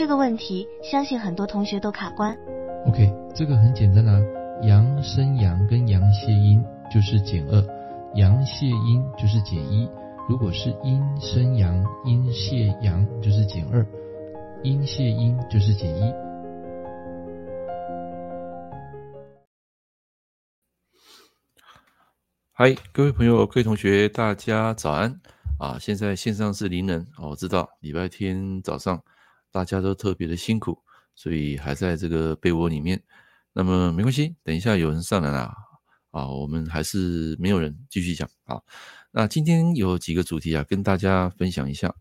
这个问题，相信很多同学都卡关。OK，这个很简单啊，阳生阳跟阳泄阴就是减二，阳泄阴就是减一。如果是阴生阳，阴泄阳就是减二，阴泄阴就是减一。嗨，各位朋友、各位同学，大家早安啊！现在线上是林人哦，我知道礼拜天早上大家都特别的辛苦，所以还在这个被窝里面。那么没关系，等一下有人上来了啊，我们还是没有人继续讲啊。那今天有几个主题啊，跟大家分享一下。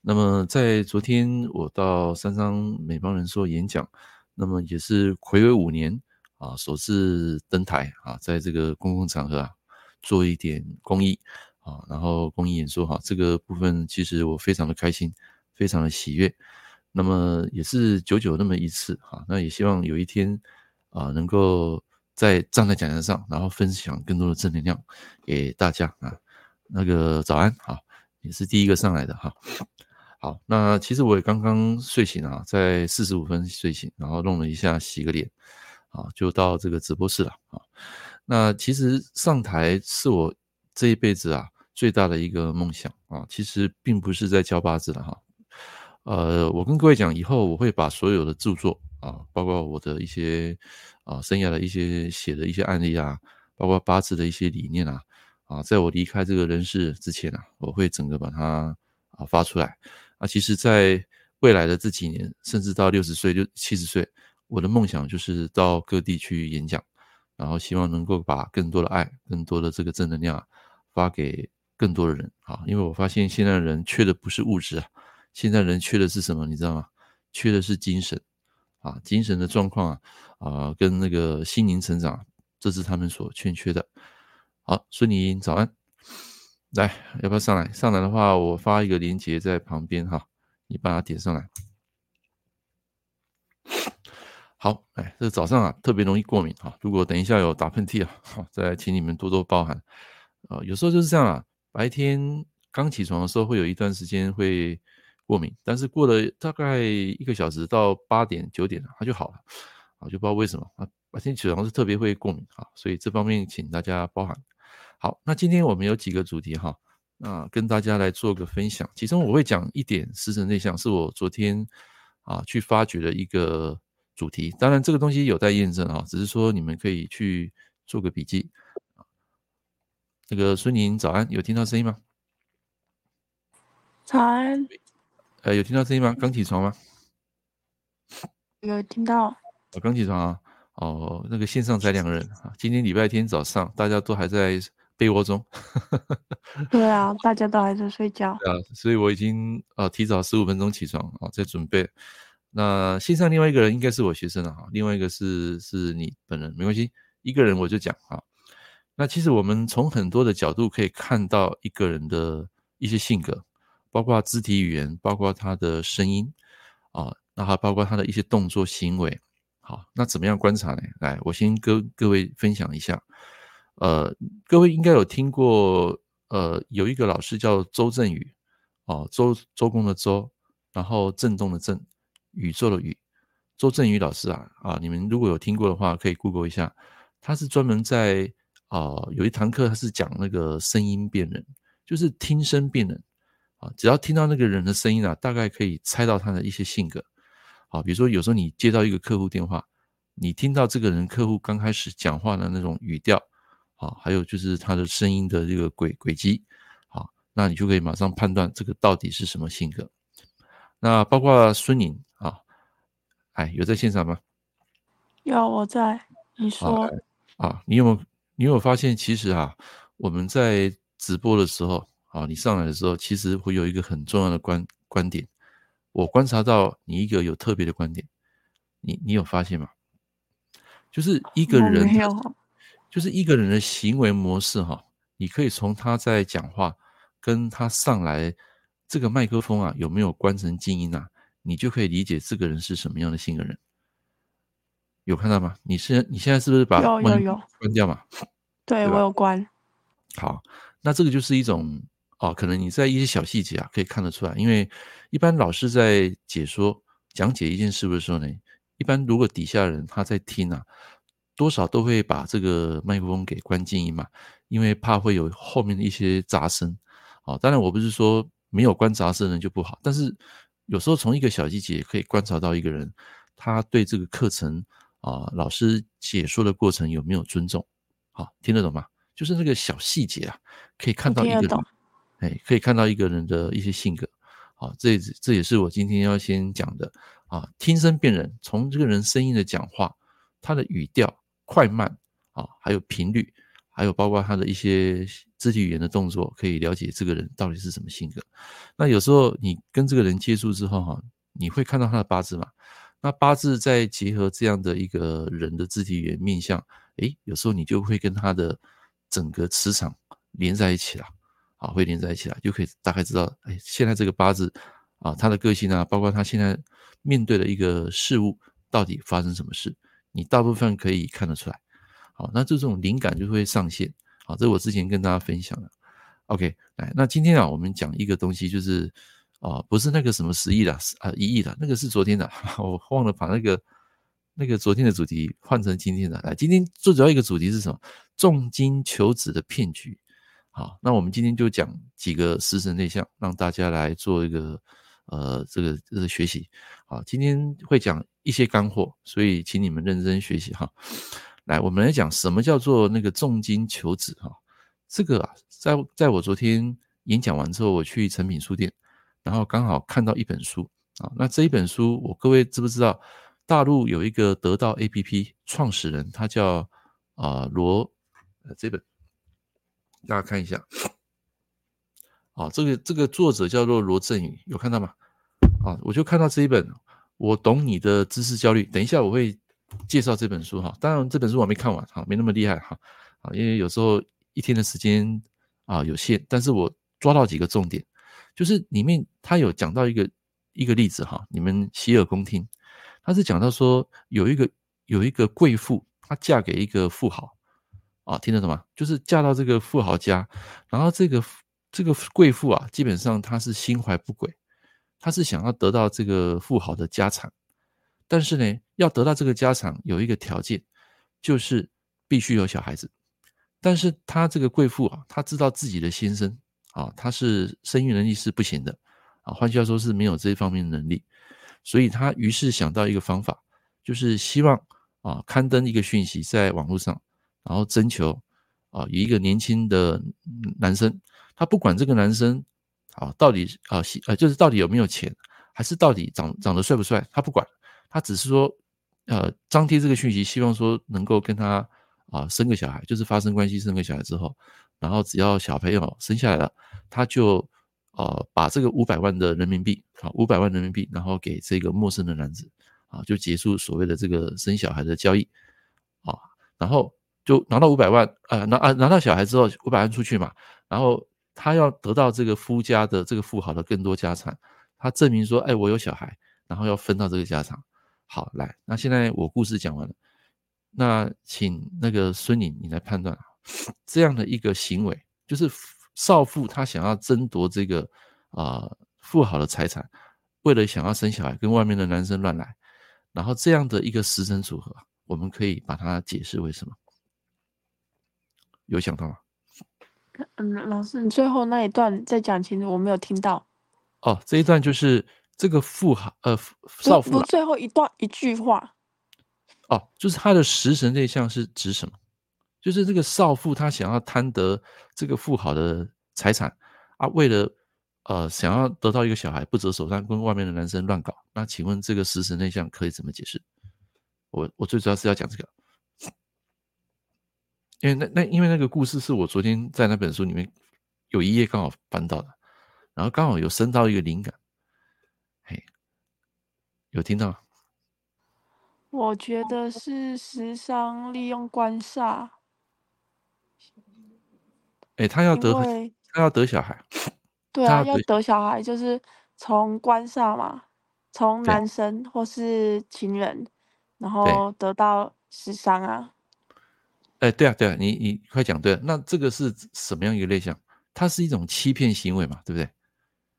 那么在昨天我到三商美邦人寿演讲，那么也是睽违五年啊，首次登台啊，在这个公共场合啊，做一点公益啊，然后公益演说哈，这个部分其实我非常的开心，非常的喜悦。那么也是久久那么一次哈，那也希望有一天啊，能够再站在讲台上，然后分享更多的正能量给大家啊。那个早安，好，也是第一个上来的哈。好，那其实我也刚刚睡醒啊，在四十五分睡醒，然后弄了一下，洗个脸，啊，就到这个直播室了啊。那其实上台是我这一辈子啊最大的一个梦想啊。其实并不是在教八字的哈。呃，我跟各位讲，以后我会把所有的著作啊，包括我的一些啊生涯的一些写的一些案例啊，包括八字的一些理念啊。啊，在我离开这个人世之前啊，我会整个把它啊发出来啊。其实，在未来的这几年，甚至到六十岁、六七十岁，我的梦想就是到各地去演讲，然后希望能够把更多的爱、更多的这个正能量，发给更多的人啊。因为我发现现在人缺的不是物质啊，现在人缺的是什么？你知道吗？缺的是精神啊，精神的状况啊啊，跟那个心灵成长，这是他们所欠缺的。好，孙妮早安，来，要不要上来？上来的话，我发一个链接在旁边哈，你把它点上来。好，哎，这早上啊，特别容易过敏哈。如果等一下有打喷嚏啊，好，再请你们多多包涵啊。有时候就是这样啊，白天刚起床的时候会有一段时间会过敏，但是过了大概一个小时到八点九点它就好了，啊，就不知道为什么啊，白天起床是特别会过敏啊，所以这方面请大家包涵。好，那今天我们有几个主题哈，啊，跟大家来做个分享。其中我会讲一点十成内向，是我昨天啊去发掘的一个主题。当然，这个东西有待验证啊，只是说你们可以去做个笔记。那个孙宁早安，有听到声音吗？早安。呃，有听到声音吗？刚起床吗？有听到。我刚起床啊。哦，那个线上才两个人啊。今天礼拜天早上，大家都还在。被窝中，对啊，大家都还在睡觉。对啊，所以我已经呃提早十五分钟起床啊，在准备。那线上另外一个人应该是我学生了哈，另外一个是是你本人，没关系，一个人我就讲啊。那其实我们从很多的角度可以看到一个人的一些性格，包括肢体语言，包括他的声音啊，那还包括他的一些动作行为。好，那怎么样观察呢？来，我先跟各位分享一下。呃，各位应该有听过，呃，有一个老师叫周振宇，哦，周周公的周，然后震动的震，宇宙的宇，周振宇老师啊，啊，你们如果有听过的话，可以 Google 一下，他是专门在啊、有一堂课他是讲那个声音辨人，就是听声辨人，啊，只要听到那个人的声音啊，大概可以猜到他的一些性格，啊，比如说有时候你接到一个客户电话，你听到这个人客户刚开始讲话的那种语调。啊，还有就是他的声音的这个轨轨迹，好，那你就可以马上判断这个到底是什么性格。那包括孙宁啊，哎，有在现场吗？有，我在。你说啊，你有没有你有没有发现，其实啊，我们在直播的时候啊，你上来的时候，其实会有一个很重要的观观点。我观察到你一个有特别的观点，你你有发现吗？就是一个人。就是一个人的行为模式哈，你可以从他在讲话，跟他上来这个麦克风啊有没有关成静音啊，你就可以理解这个人是什么样的性格人。有看到吗？你是你现在是不是把有有有关掉嘛？对，对我有关。好，那这个就是一种哦，可能你在一些小细节啊可以看得出来，因为一般老师在解说讲解一件事的时候呢，一般如果底下人他在听啊，多少都会把这个麦克风给关静音嘛，因为怕会有后面的一些杂声。哦，当然我不是说没有关杂声的人就不好，但是有时候从一个小细节可以观察到一个人他对这个课程啊，老师解说的过程有没有尊重。好，听得懂吗？就是那个小细节啊，可以看到一个人，哎，可以看到一个人的一些性格。好，这这也是我今天要先讲的啊。听声辨人，从这个人声音的讲话，他的语调快慢啊，还有频率，还有包括他的一些肢体语言的动作，可以了解这个人到底是什么性格。那有时候你跟这个人接触之后哈，你会看到他的八字嘛？那八字再结合这样的一个人的肢体语言面相，诶，有时候你就会跟他的整个磁场连在一起了。啊，会连在一起了，就可以大概知道，哎，现在这个八字啊，他的个性啊，包括他现在面对的一个事物，到底发生什么事，你大部分可以看得出来。好，那这种灵感就会上线。好，这我之前跟大家分享的。OK，来，那今天啊，我们讲一个东西，就是啊，不是那个什么十亿的啊，一亿的，那个是昨天的，我忘了把那个那个昨天的主题换成今天的。来，今天最主要一个主题是什么？重金求子的骗局。好，那我们今天就讲几个食神内向，让大家来做一个呃这个这个学习。好，今天会讲一些干货，所以请你们认真学习哈。来，我们来讲什么叫做那个重金求子哈。这个啊，在在我昨天演讲完之后，我去诚品书店，然后刚好看到一本书啊。那这一本书，我各位知不知道？大陆有一个得到 APP 创始人，他叫啊罗呃这本。大家看一下，啊，这个这个作者叫做罗振宇，有看到吗？啊，我就看到这一本《我懂你的知识焦虑》。等一下我会介绍这本书哈，当然这本书我没看完哈，没那么厉害哈，啊，因为有时候一天的时间啊有限，但是我抓到几个重点，就是里面他有讲到一个一个例子哈，你们洗耳恭听，他是讲到说有一个有一个贵妇，她嫁给一个富豪。啊，听得懂吗？就是嫁到这个富豪家，然后这个这个贵妇啊，基本上她是心怀不轨，她是想要得到这个富豪的家产，但是呢，要得到这个家产有一个条件，就是必须有小孩子。但是她这个贵妇啊，她知道自己的先生啊，她是生育能力是不行的啊，换句话说是没有这方面的能力，所以她于是想到一个方法，就是希望啊刊登一个讯息在网络上。然后征求啊，有一个年轻的男生，他不管这个男生啊到底啊呃就是到底有没有钱，还是到底长长得帅不帅，他不管，他只是说呃张贴这个讯息，希望说能够跟他啊生个小孩，就是发生关系生个小孩之后，然后只要小朋友生下来了，他就呃把这个五百万的人民币啊五百万人民币，然后给这个陌生的男子啊，就结束所谓的这个生小孩的交易啊，然后。就拿到五百万，呃，拿啊拿到小孩之后，五百万出去嘛，然后他要得到这个夫家的这个富豪的更多家产，他证明说，哎，我有小孩，然后要分到这个家产。好，来，那现在我故事讲完了，那请那个孙颖你来判断啊，这样的一个行为，就是少妇她想要争夺这个啊、呃、富豪的财产，为了想要生小孩，跟外面的男生乱来，然后这样的一个食神组合，我们可以把它解释为什么？有想到吗？嗯，老师，你最后那一段再讲清楚，我没有听到。哦，这一段就是这个富豪，呃，少妇、啊。最后一段一句话。哦，就是他的食神类象是指什么？就是这个少妇，她想要贪得这个富豪的财产啊，为了呃想要得到一个小孩，不择手段跟外面的男生乱搞。那请问这个食神类象可以怎么解释？我我最主要是要讲这个。因为那那因为那个故事是我昨天在那本书里面有一页刚好翻到的，然后刚好有升到一个灵感，嘿，有听到？我觉得是时常利用官煞。哎，他要得他要得小孩，对啊，要得小孩就是从官煞嘛，从男生或是情人，然后得到时伤啊。哎，对啊，对啊，你你快讲对了。那这个是什么样一个类象？它是一种欺骗行为嘛，对不对？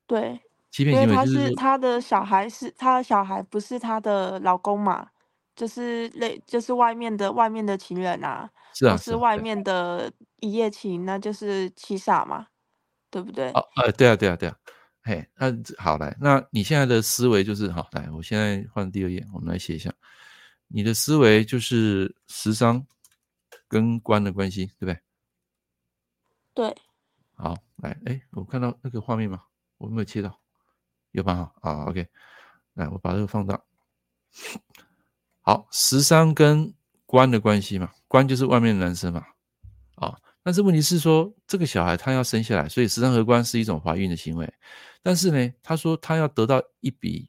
对，欺骗行为就是他的小孩是他的小孩，不是他的老公嘛？就是类就是外面的外面的情人啊，是啊，是外面的一夜情，那就是欺诈嘛，对不对？哦，呃，对啊，对啊，对啊。嘿，那好来，那你现在的思维就是好来，我现在换第二页，我们来写一下，你的思维就是食伤跟官的关系，对不对？对。好，来，哎，我看到那个画面吗？我没有切到，有吧？哈，啊，OK，来，我把这个放大。好，十三跟官的关系嘛，官就是外面的男生嘛，啊，但是问题是说，这个小孩他要生下来，所以十三和官是一种怀孕的行为。但是呢，他说他要得到一笔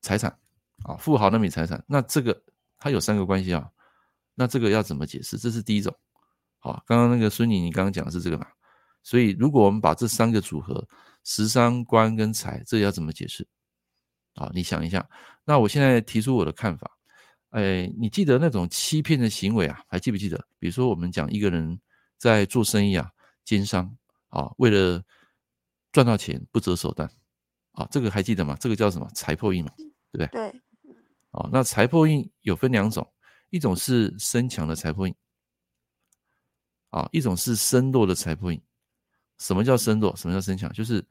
财产啊，富豪那笔财产，那这个他有三个关系啊，那这个要怎么解释？这是第一种。好，刚刚那个孙女，你刚刚讲的是这个嘛？所以如果我们把这三个组合，食伤官跟财，这个要怎么解释？啊，你想一下。那我现在提出我的看法。哎，你记得那种欺骗的行为啊，还记不记得？比如说我们讲一个人在做生意啊，奸商啊，为了赚到钱不择手段，啊，这个还记得吗？这个叫什么？财破印嘛，对不对？对。啊，那财破印有分两种，一种是身强的财破印，啊，一种是身弱的财破印。什么叫身弱？什么叫身强？就是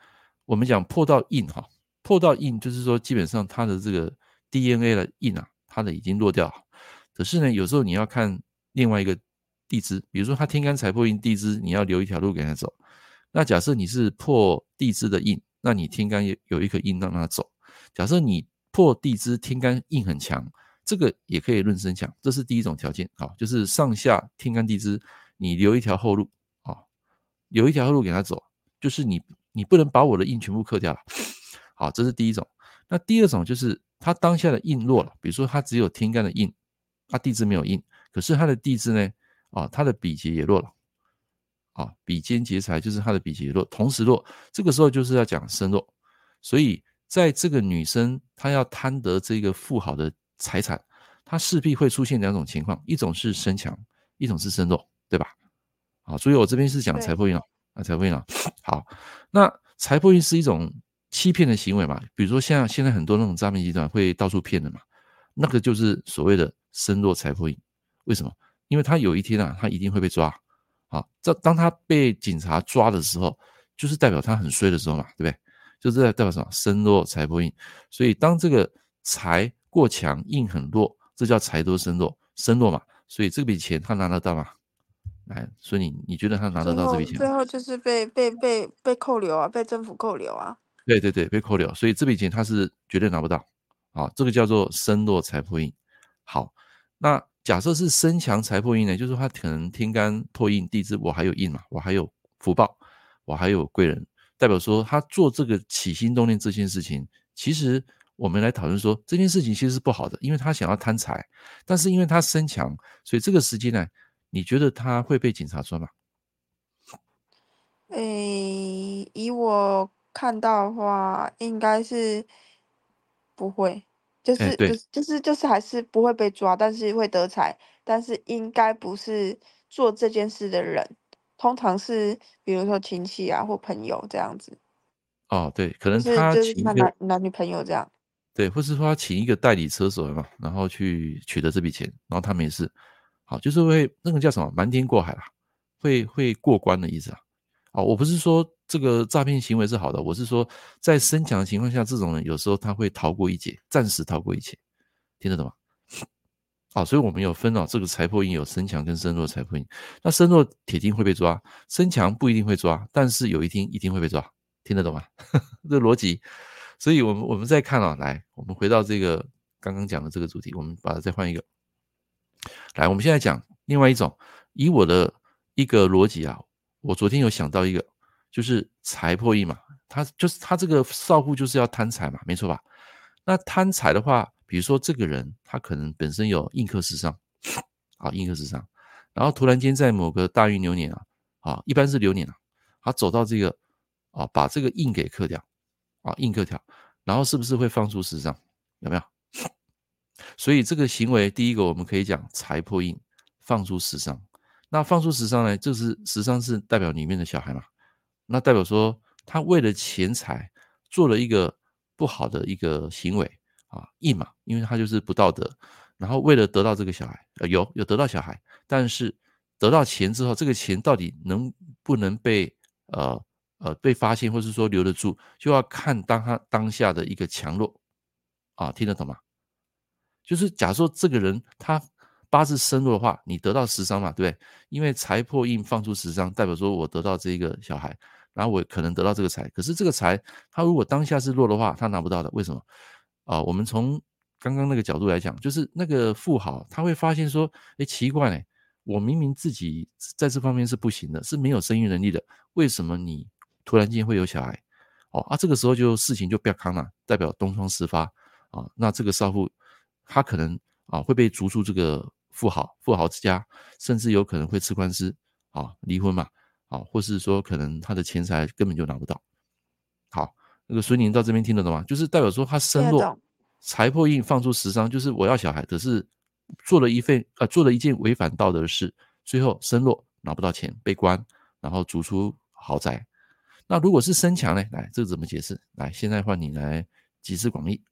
我们讲破到印哈，破到印就是说基本上它的这个 DNA 的印啊，它的已经弱掉。可是呢，有时候你要看另外一个地支，比如说他天干财破印地支，你要留一条路给他走。那假设你是破地支的印，那你天干也有一颗印让他走。假设你破地支天干印很强，这个也可以论身强，这是第一种条件啊，就是上下天干地支你留一条后路啊，留一条后路给他走，就是你你不能把我的印全部克掉了。好，这是第一种。那第二种就是他当下的印弱了，比如说他只有天干的印，他地支没有印，可是他的地支呢啊，他的比劫也弱了。啊，比肩劫财就是他的比劫弱，同时弱，这个时候就是要讲身弱，所以在这个女生她要贪得这个富豪的财产，它势必会出现两种情况，一种是身强，一种是身弱，对吧？好，所以我这边是讲财破运啊，啊，财破运啊，好，那财破运是一种欺骗的行为嘛，比如说像现在很多那种诈骗集团会到处骗的嘛，那个就是所谓的身弱财破运，为什么？因为他有一天啊，他一定会被抓。啊，这当他被警察抓的时候，就是代表他很衰的时候嘛，对不对？就是代表什么？身弱财破印。所以当这个财过强，印很弱，这叫财多身弱，身弱嘛。所以这笔钱他拿得到吗？来，所以你你觉得他拿得到这笔钱？最后就是被被被被扣留啊，被政府扣留啊。对对对，被扣留。所以这笔钱他是绝对拿不到。啊，这个叫做身弱财破印。好，那。假设是身强财破印呢，就是他可能天干破印地支，我还有印嘛，我还有福报，我还有贵人，代表说他做这个起心动念这件事情，其实我们来讨论说这件事情其实是不好的，因为他想要贪财，但是因为他身强，所以这个时间呢，你觉得他会被警察抓吗？诶，以我看到的话，应该是不会。就是、欸、就是就是就是还是不会被抓，但是会得财，但是应该不是做这件事的人，通常是比如说亲戚啊或朋友这样子。哦，对，可能他就是他男男女朋友这样。对，或是说他请一个代理车手嘛，然后去取得这笔钱，然后他没事，好，就是会那个叫什么瞒天过海啦，会会过关的意思啊。啊，我不是说。这个诈骗行为是好的，我是说，在身强的情况下，这种人有时候他会逃过一劫，暂时逃过一劫，听得懂吗？啊，所以我们有分哦，这个财破印有身强跟身弱财破印，那身弱铁定会被抓，身强不一定会抓，但是有一天一定会被抓，听得懂吗？这逻辑，所以我们我们再看啊，来，我们回到这个刚刚讲的这个主题，我们把它再换一个，来，我们现在讲另外一种，以我的一个逻辑啊，我昨天有想到一个。就是财破印嘛，他就是他这个少妇就是要贪财嘛，没错吧？那贪财的话，比如说这个人他可能本身有印克食伤，啊，印克食伤，然后突然间在某个大运流年啊，啊，一般是流年啊，他走到这个啊，把这个印给克掉，啊，印克掉，然后是不是会放出食伤？有没有？所以这个行为，第一个我们可以讲财破印，放出食伤。那放出食伤呢，就是食伤是代表里面的小孩嘛。那代表说，他为了钱财做了一个不好的一个行为啊，印嘛，因为他就是不道德。然后为了得到这个小孩，呃，有有得到小孩，但是得到钱之后，这个钱到底能不能被呃呃被发现，或是说留得住，就要看当他当下的一个强弱啊，听得懂吗？就是假如说这个人他八字身弱的话，你得到十伤嘛，对不对？因为财破印放出十伤，代表说我得到这一个小孩，然后我可能得到这个财，可是这个财他如果当下是弱的话，他拿不到的，为什么？啊，我们从刚刚那个角度来讲，就是那个富豪他会发现说，哎，奇怪嘞，我明明自己在这方面是不行的，是没有生育能力的，为什么你突然间会有小孩？哦啊，这个时候就事情就不要扛了，代表东窗事发啊。那这个少妇她可能啊会被逐出这个富豪富豪之家，甚至有可能会吃官司啊，离婚嘛啊，或是说可能她的钱财根本就拿不到。好，那个孙宁到这边听得懂吗？就是代表说他身弱。财破印放出十伤，就是我要小孩，可是做了一份呃做了一件违反道德的事，最后身弱拿不到钱，被关，然后逐出豪宅。那如果是身强呢？来，这个怎么解释？来，现在换你来集思广益。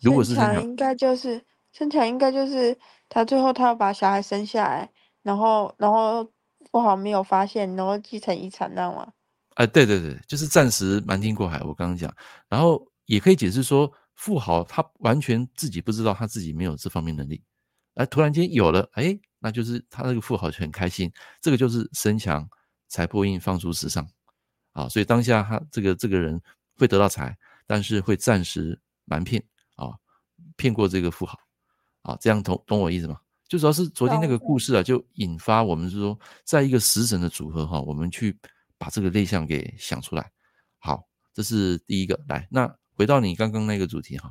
如果是身强，应该就是身强，应该就是他最后他要把小孩生下来，然后然后不好没有发现，然后继承遗产，那样吗？哎，对对对，就是暂时瞒天过海。我刚刚讲，然后也可以解释说，富豪他完全自己不知道他自己没有这方面能力，哎，突然间有了，哎，那就是他那个富豪就很开心。这个就是身强财破印放出时尚啊，所以当下他这个这个人会得到财，但是会暂时瞒骗啊，骗过这个富豪啊，这样懂懂我意思吗？就主要是昨天那个故事啊，就引发我们是说，在一个食神的组合哈，我们去。把这个类象给想出来，好，这是第一个。来，那回到你刚刚那个主题哈，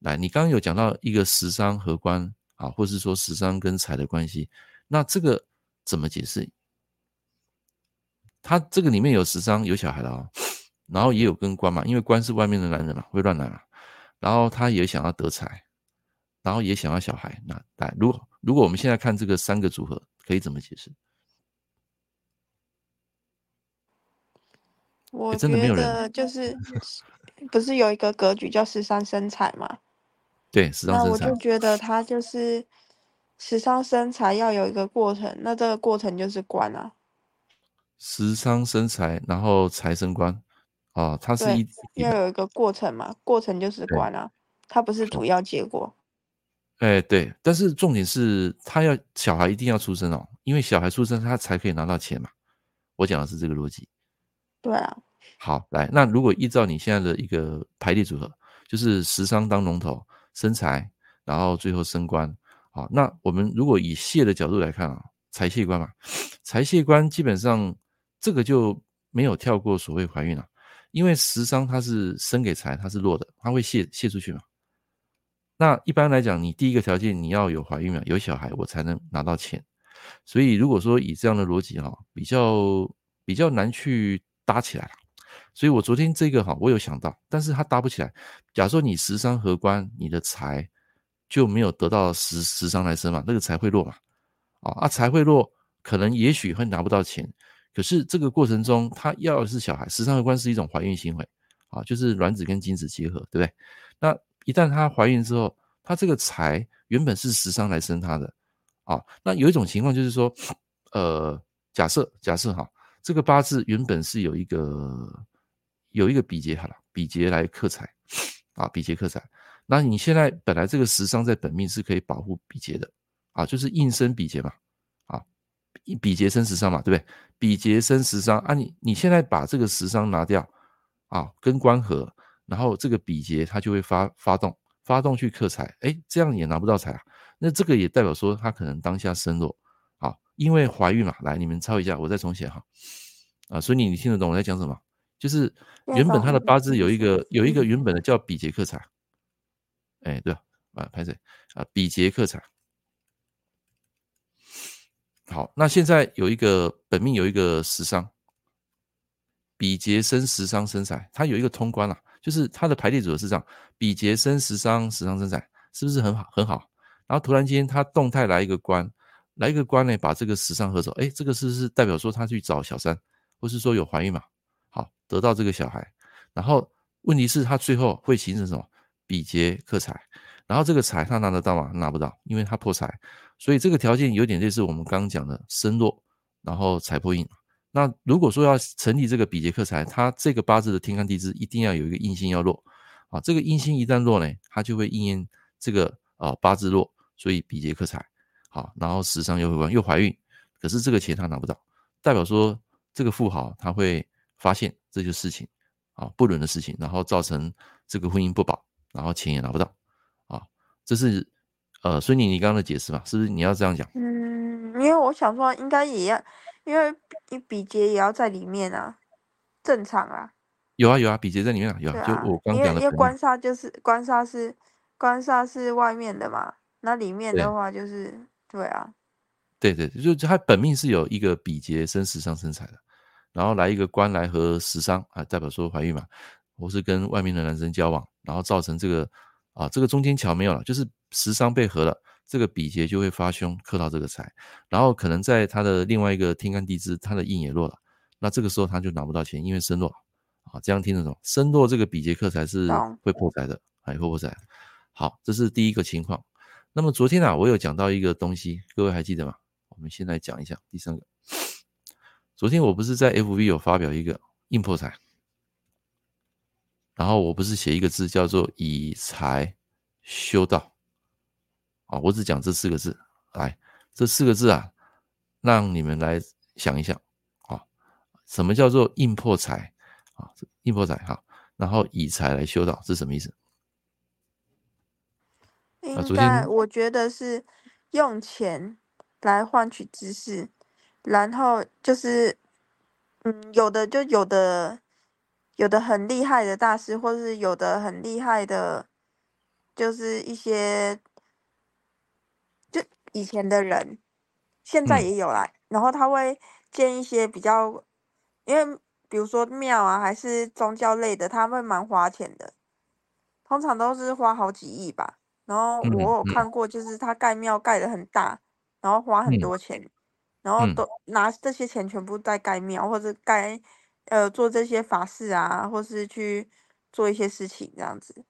来，你刚刚有讲到一个食伤合官啊，或是说食伤跟财的关系，那这个怎么解释？他这个里面有食伤有小孩的哦，然后也有跟官嘛，因为官是外面的男人嘛，会乱来嘛，然后他也想要得财，然后也想要小孩。那来，如果如果我们现在看这个三个组合，可以怎么解释？我觉得就是 不是有一个格局叫十三生财吗？对，时尚生财。那我就觉得他就是时尚生财要有一个过程，那这个过程就是官啊。时尚生财，然后财生官哦，它是一要有一个过程嘛，过程就是官啊，它不是主要结果。哎，对，但是重点是他要小孩一定要出生哦，因为小孩出生他才可以拿到钱嘛。我讲的是这个逻辑。对啊。好，来，那如果依照你现在的一个排列组合，就是食伤当龙头，生财，然后最后升官，好，那我们如果以谢的角度来看啊，财泄官嘛，财泄官基本上这个就没有跳过所谓怀孕了，因为食伤它是生给财，它是弱的，它会泄泄出去嘛。那一般来讲，你第一个条件你要有怀孕嘛，有小孩，我才能拿到钱。所以如果说以这样的逻辑哈，比较比较难去搭起来了。所以我昨天这个哈，我有想到，但是它搭不起来。假如说你食伤合官，你的财就没有得到食食伤来生嘛，那个财会弱嘛，啊啊财会弱，可能也许会拿不到钱。可是这个过程中，他要的是小孩，食伤合官是一种怀孕行为啊，就是卵子跟精子结合，对不对？那一旦她怀孕之后，她这个财原本是食伤来生她的啊。那有一种情况就是说，呃，假设假设哈，这个八字原本是有一个。有一个比劫好了，比劫来克财啊，比劫克财。那你现在本来这个食伤在本命是可以保护比劫的啊，就是应生比劫嘛，啊，比劫生食伤嘛，对不对？比劫生食伤啊你，你现在把这个食伤拿掉啊，跟官合，然后这个比劫它就会发发动，发动去克财，诶，这样也拿不到财啊。那这个也代表说他可能当下身弱啊，因为怀孕嘛。来，你们抄一下，我再重写哈。啊，所以你你听得懂我在讲什么？就是原本他的八字有一个有一个原本的叫比劫克财，哎，对啊，拍谁啊？比劫克财。好，那现在有一个本命有一个食伤，比劫生食伤生财，它有一个通关啊，就是它的排列组合是这样：比劫生食伤，食伤生财，是不是很好很好？然后突然间他动态来一个官，来一个官呢，把这个食伤合走，哎，这个是不是代表说他去找小三，或是说有怀孕嘛？得到这个小孩，然后问题是他最后会形成什么？比劫克财，然后这个财他拿得到吗？拿不到，因为他破财，所以这个条件有点类似我们刚刚讲的身弱，然后财破印。那如果说要成立这个比劫克财，他这个八字的天干地支一定要有一个印星要弱啊，这个印星一旦弱呢，他就会应验这个啊八字弱，所以比劫克财，好，然后时伤又会又怀孕，可是这个钱他拿不到，代表说这个富豪他会发现这些事情啊不伦的事情，然后造成这个婚姻不保，然后钱也拿不到啊，这是呃孙女你刚刚的解释嘛？是不是你要这样讲？嗯，因为我想说应该也要。因为你比劫也要在里面啊，正常啊。有啊有啊，比劫在里面啊，有啊。就我刚讲的。因为因为官杀就是官杀是官杀是外面的嘛，那里面的话就是对，啊。对对，就就他本命是有一个比劫生食伤生财的，然后来一个官来和食伤啊，代表说怀孕嘛，或是跟外面的男生交往，然后造成这个啊这个中间桥没有了，就是食伤被合了。这个比劫就会发凶克到这个财，然后可能在他的另外一个天干地支，他的印也弱了，那这个时候他就拿不到钱，因为身弱啊，这样听得懂？身弱这个比劫克财是会破财的，还会破财。好，这是第一个情况。那么昨天啊，我有讲到一个东西，各位还记得吗？我们先来讲一下第三个。昨天我不是在 FB 有发表一个硬破财，然后我不是写一个字叫做以财修道。啊，我只讲这四个字，来，这四个字啊，让你们来想一想啊，什么叫做硬破财啊？硬破财哈，然后以财来修道，这是什么意思？应该我觉得是用钱来换取知识，然后就是，嗯，有的就有的，有的很厉害的大师，或是有的很厉害的，就是一些。就以前的人，现在也有啦，然后他会建一些比较，因为比如说庙啊，还是宗教类的，他会蛮花钱的，通常都是花好几亿吧。然后我有看过，就是他盖庙盖的很大，然后花很多钱，然后都拿这些钱全部在盖庙，或者盖呃做这些法事啊，或是去做一些事情这样子。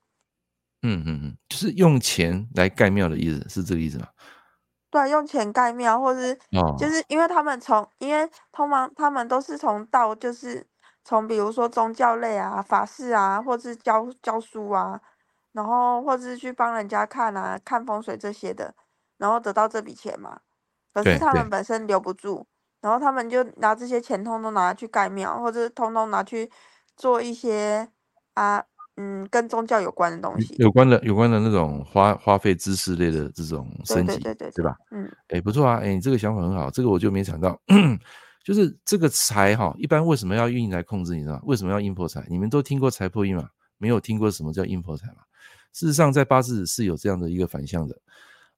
嗯嗯嗯，就是用钱来盖庙的意思，是这个意思吗？对，用钱盖庙，或是就是因为他们从，因为通常他们都是从道，就是从比如说宗教类啊、法事啊，或是教教书啊，然后或是去帮人家看啊、看风水这些的，然后得到这笔钱嘛。可是他们本身留不住，然后他们就拿这些钱通通拿去盖庙，或者通通拿去做一些啊。嗯，跟宗教有关的东西，有关的有关的那种花花费知识类的这种升级，对对对对，对吧？嗯，哎、欸，不错啊，哎、欸，你这个想法很好，这个我就没想到，就是这个财哈，一般为什么要运来控制？你知道？为什么要印破财？你们都听过财破印吗？没有听过什么叫印破财吗？事实上，在八字是有这样的一个反向的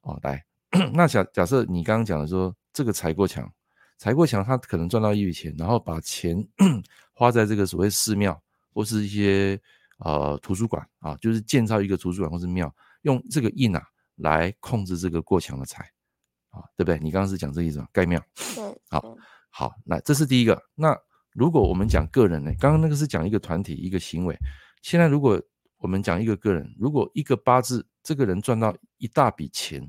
哦。来，那假假设你刚刚讲的说这个财过强，财过强，他可能赚到一笔钱，然后把钱 花在这个所谓寺庙或是一些。呃，图书馆啊，就是建造一个图书馆或是庙，用这个印啊来控制这个过强的财啊，对不对？你刚刚是讲这个意思吗？盖庙。对。好，好，那这是第一个。那如果我们讲个人呢？刚刚那个是讲一个团体一个行为，现在如果我们讲一个个人，如果一个八字这个人赚到一大笔钱，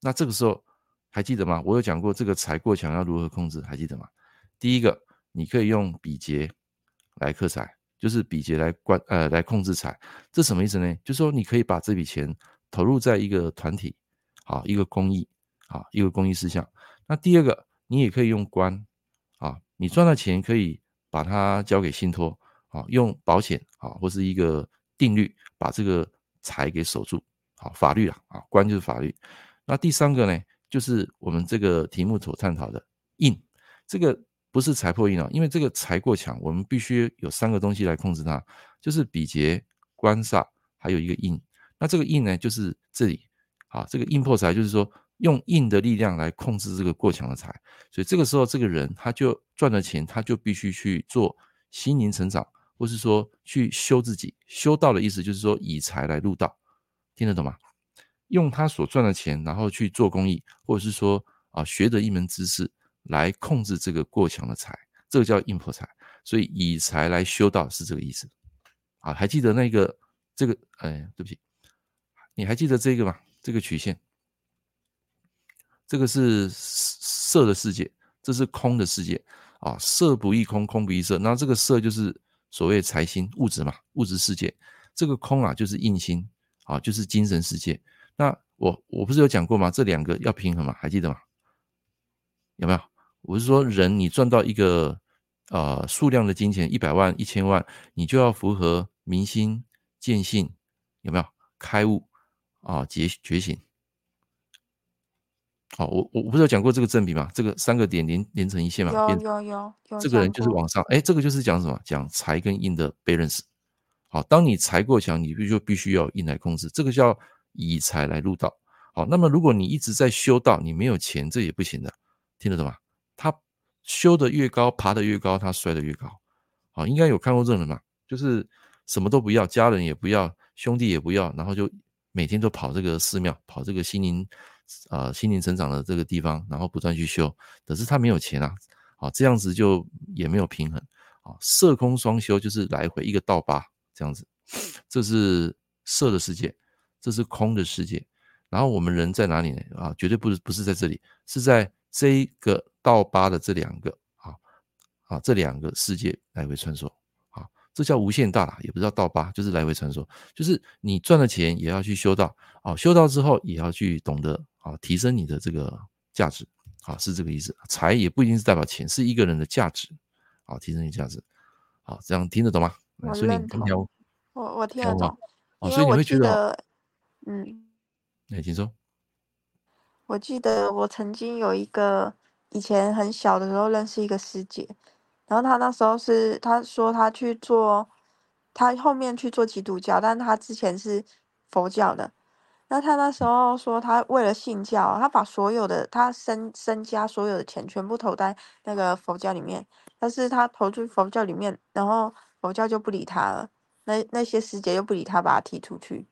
那这个时候还记得吗？我有讲过这个财过强要如何控制，还记得吗？第一个，你可以用比劫来克财。就是比劫来关呃来控制财，这什么意思呢？就是说你可以把这笔钱投入在一个团体，好一个公益，好一个公益事项。那第二个，你也可以用官，啊，你赚到钱可以把它交给信托，啊，用保险啊或是一个定律把这个财给守住，好法律啊啊官就是法律。那第三个呢，就是我们这个题目所探讨的印这个。不是财破印啊，因为这个财过强，我们必须有三个东西来控制它，就是比劫、官煞，还有一个印。那这个印呢，就是这里，啊，这个印破财，就是说用印的力量来控制这个过强的财。所以这个时候，这个人他就赚了钱，他就必须去做心灵成长，或是说去修自己。修道的意思就是说以财来入道，听得懂吗？用他所赚的钱，然后去做公益，或者是说啊，学得一门知识。来控制这个过强的财，这个叫印破财。所以以财来修道是这个意思。啊，还记得那个这个？哎，对不起，你还记得这个吗？这个曲线，这个是色的世界，这是空的世界啊。色不异空，空不异色。那这个色就是所谓财星物质嘛，物质世界。这个空啊，就是印星啊，就是精神世界。那我我不是有讲过吗？这两个要平衡嘛，还记得吗？有没有？我是说，人你赚到一个呃数量的金钱，一百万、一千万，你就要符合明心见性，有没有？开悟啊，觉觉醒。好，我我不是有讲过这个正比吗？这个三个点连连成一线嘛？有有有有。这个人就是往上，哎，这个就是讲什么？讲财跟印的 balance。好，当你财过强，你必就必须要印来控制，这个叫以财来入道。好，那么如果你一直在修道，你没有钱，这也不行的，听得懂吗？他修的越高，爬的越高，他摔得越高。好，应该有看过这种人吧？就是什么都不要，家人也不要，兄弟也不要，然后就每天都跑这个寺庙，跑这个心灵、呃、心灵成长的这个地方，然后不断去修。可是他没有钱啊，好，这样子就也没有平衡。啊，色空双修就是来回一个倒八。这样子，这是色的世界，这是空的世界。然后我们人在哪里呢？啊，绝对不是不是在这里，是在这一个倒八的这两个啊啊这两个世界来回穿梭啊，这叫无限大啦，也不知道倒八，就是来回穿梭，就是你赚了钱也要去修道啊，修道之后也要去懂得啊提升你的这个价值啊，是这个意思。财也不一定是代表钱，是一个人的价值啊，提升你价值。好，这样听得懂吗？所以你听我我听得懂，哦，所以你会觉得，嗯，哎，请说。我记得我曾经有一个以前很小的时候认识一个师姐，然后她那时候是她说她去做，她后面去做基督教，但她之前是佛教的。那她那时候说她为了信教，她把所有的她身身家所有的钱全部投在那个佛教里面，但是她投去佛教里面，然后。佛教就不理她了，那那些师姐又不理她，把她踢出去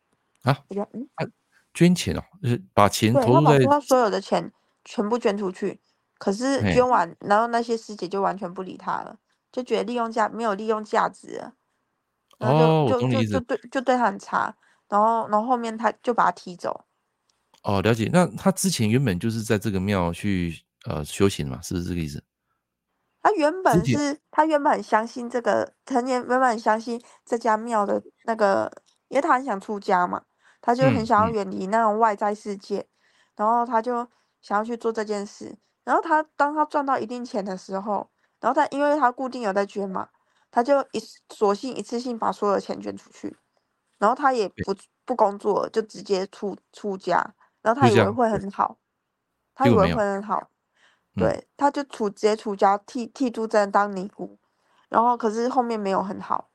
啊！我觉得嗯，捐钱哦，就是把钱投入在，他所有的钱全部捐出去，可是捐完，然后那些师姐就完全不理他了，就觉得利用价没有利用价值了，然后就就就对就对他很差，然后然后后面他就把他踢走。哦，了解。那他之前原本就是在这个庙去呃修行嘛，是不是这个意思？他原本是，他原本很相信这个，他原原本很相信这家庙的那个，因为他很想出家嘛，他就很想要远离那种外在世界，然后他就想要去做这件事。然后他当他赚到一定钱的时候，然后他因为他固定有在捐嘛，他就一索性一次性把所有的钱捐出去，然后他也不不工作，就直接出出家，然后他以为会很好，他以为会很好。对，他就出直接出家剃剃度真当尼姑，然后可是后面没有很好，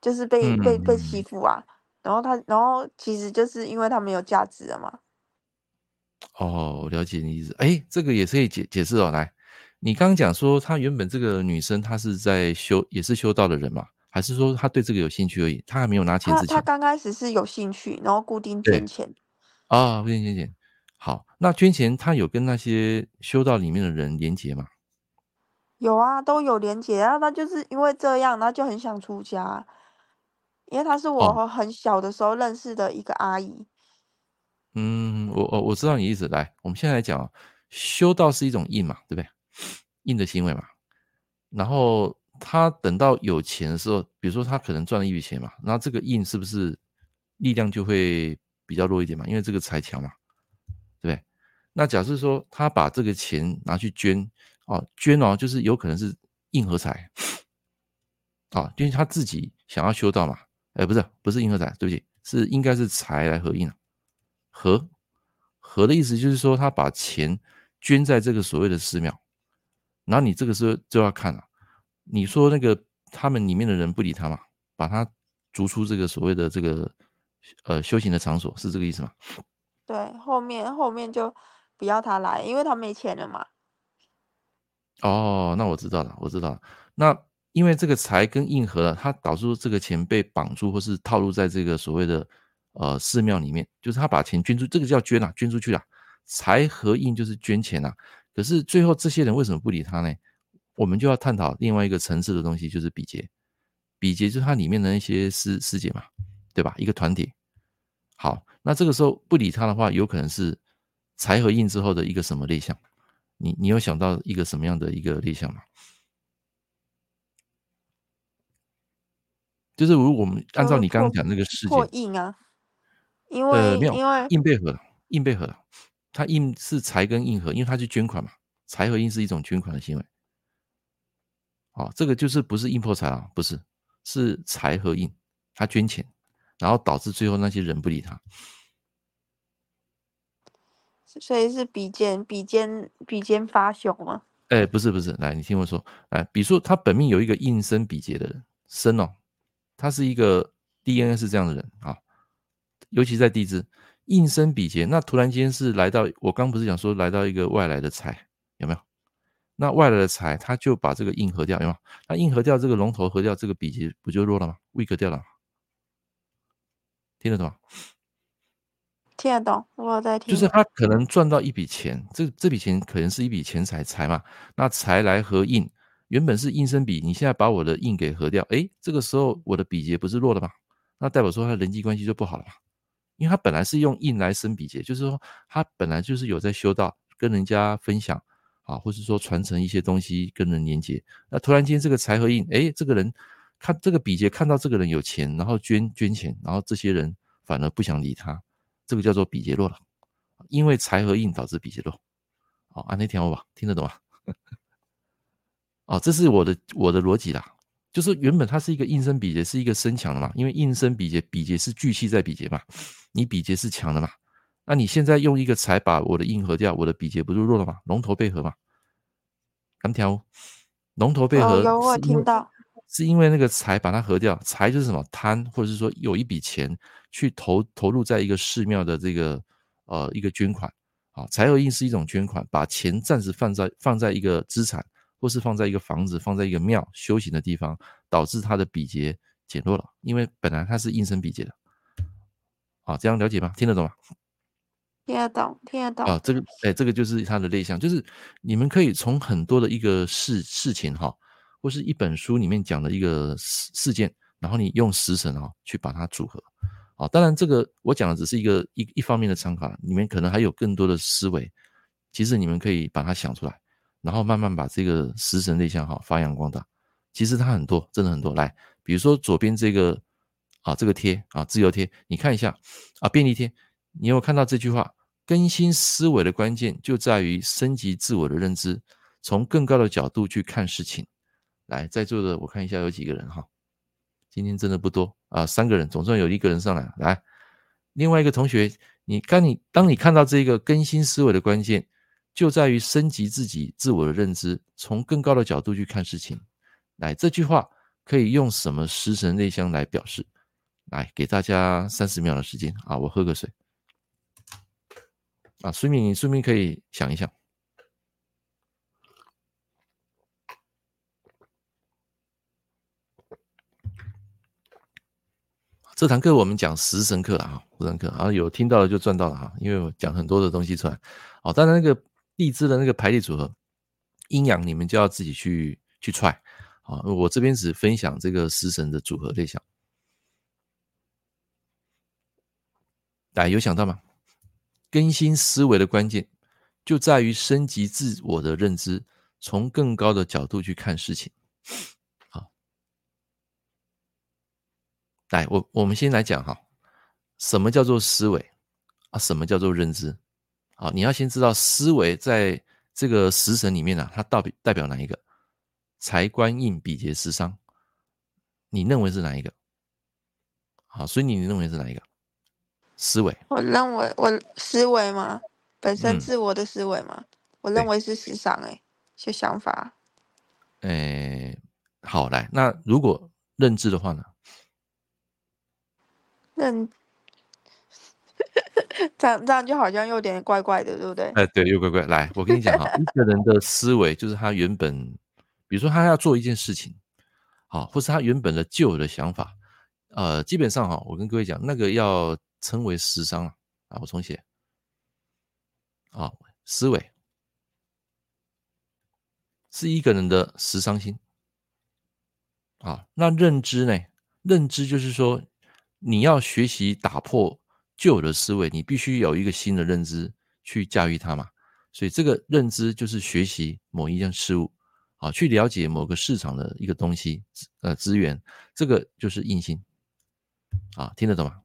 就是被被被欺负啊，然后他然后其实就是因为他没有价值了嘛。哦，我了解你意思。哎，这个也是可以解解释哦。来，你刚刚讲说他原本这个女生她是在修也是修道的人嘛，还是说她对这个有兴趣而已？她还没有拿钱之前，她刚开始是有兴趣，然后固定捐钱。啊，固定捐钱。好，那捐钱他有跟那些修道里面的人连结吗？有啊，都有连结啊。他就是因为这样，他就很想出家，因为她是我很小的时候认识的一个阿姨。哦、嗯，我我我知道你意思。来，我们现在来讲，修道是一种印嘛，对不对？印的行为嘛。然后他等到有钱的时候，比如说他可能赚了一笔钱嘛，那这个印是不是力量就会比较弱一点嘛？因为这个财强嘛。对不对，那假设说他把这个钱拿去捐哦，捐哦，就是有可能是印和财啊，因为他自己想要修道嘛，哎，不是，不是银和财，对不起，是应该是财来合印啊合合的意思就是说他把钱捐在这个所谓的寺庙，然后你这个时候就要看了，你说那个他们里面的人不理他嘛，把他逐出这个所谓的这个呃修行的场所，是这个意思吗？对，后面后面就不要他来，因为他没钱了嘛。哦，那我知道了，我知道了。那因为这个财跟印合了，它导致这个钱被绑住，或是套入在这个所谓的呃寺庙里面，就是他把钱捐出，这个叫捐啊，捐出去了。财和印就是捐钱啊。可是最后这些人为什么不理他呢？我们就要探讨另外一个层次的东西，就是比劫。比劫就是它里面的那些师师姐嘛，对吧？一个团体。好，那这个时候不理他的话，有可能是财和印之后的一个什么类象？你你有想到一个什么样的一个类象吗？就是如果我们按照你刚刚讲那个事件，破印啊，因为、呃、没有因为印被合，印被合，它印是财跟印合，因为它是捐款嘛，财和印是一种捐款的行为。好，这个就是不是印破财啊，不是。是财和印，他捐钱，然后导致最后那些人不理他，所以是比肩比肩比肩发凶吗？哎，不是不是，来你听我说，来，比如说他本命有一个印生比劫的人生哦，他是一个 DNA 是这样的人啊，尤其在地支应生比劫，那突然间是来到我刚不是讲说来到一个外来的财，有没有？那外来的财，他就把这个印合掉，有没有？那印合掉，这个龙头合掉，这个比劫不就弱了吗？weak 掉了，听得懂吗？听得懂，我在听。就是他可能赚到一笔钱，这这笔钱可能是一笔钱财财嘛。那财来合印，原本是印生比，你现在把我的印给合掉，哎，这个时候我的比劫不是弱了吗？那代表说他人际关系就不好了嘛？因为他本来是用印来生比劫，就是说他本来就是有在修道，跟人家分享。啊，或是说传承一些东西跟人连接，那突然间这个财和印，哎，这个人看这个比劫看到这个人有钱，然后捐捐钱，然后这些人反而不想理他，这个叫做比劫弱了，因为财和印导致比劫弱。好，按那条吧，听得懂吗？哦，这是我的我的逻辑啦，就是原本它是一个印生比劫，是一个生强的嘛，因为印生比劫，比劫是聚气在比劫嘛，你比劫是强的嘛。那你现在用一个财把我的硬合掉，我的比劫不就弱了吗？龙头被合嘛，刚调，龙头被合，哦，有我听到，是因为那个财把它合掉，财就是什么贪，或者是说有一笔钱去投投入在一个寺庙的这个呃一个捐款啊，财合印是一种捐款，把钱暂时放在放在一个资产，或是放在一个房子，放在一个庙修行的地方，导致他的比劫减弱了，因为本来他是应生比劫的，啊，这样了解吗？听得懂吗？听得懂，听得懂啊，这。个哎，这个就是它的类象，就是你们可以从很多的一个事事情哈，或是一本书里面讲的一个事事件，然后你用食神啊去把它组合，啊，当然这个我讲的只是一个一一方面的参考，里面可能还有更多的思维，其实你们可以把它想出来，然后慢慢把这个食神内向哈发扬光大，其实它很多，真的很多。来，比如说左边这个啊，这个贴啊，自由贴，你看一下啊，便利贴，你有看到这句话？更新思维的关键就在于升级自我的认知，从更高的角度去看事情。来，在座的我看一下有几个人哈，今天真的不多啊，三个人，总算有一个人上来。来，另外一个同学，你看你当你看到这个更新思维的关键，就在于升级自己自我的认知，从更高的角度去看事情。来，这句话可以用什么食神类象来表示？来，给大家三十秒的时间啊，我喝个水。啊，顺便你顺便可以想一想，这堂课我们讲食神课啊，食神课啊，有听到了就赚到了哈，因为我讲很多的东西出来。哦，当然那个地支的那个排列组合，阴阳你们就要自己去去踹啊。我这边只分享这个食神的组合对象，大家有想到吗？更新思维的关键就在于升级自我的认知，从更高的角度去看事情。好，来，我我们先来讲哈，什么叫做思维啊？什么叫做认知？好，你要先知道思维在这个食神里面呢、啊，它到底代表哪一个？财官印比劫食伤，你认为是哪一个？好，所以你认为是哪一个？思维，我认为我思维嘛，本身自我的思维嘛，嗯、我认为是时尚哎，些想法。哎，好来，那如果认知的话呢？认，这样这样就好像有点怪怪的，对不对？哎，对，又怪怪。来，我跟你讲哈，一个人的思维就是他原本，比如说他要做一件事情，好，或是他原本的旧有的想法，呃，基本上哈，我跟各位讲，那个要。称为时商啊！我重写啊，思维是一个人的时商心。啊，那认知呢？认知就是说，你要学习打破旧的思维，你必须有一个新的认知去驾驭它嘛。所以这个认知就是学习某一件事物，啊，去了解某个市场的一个东西，呃，资源，这个就是硬性。啊，听得懂吗？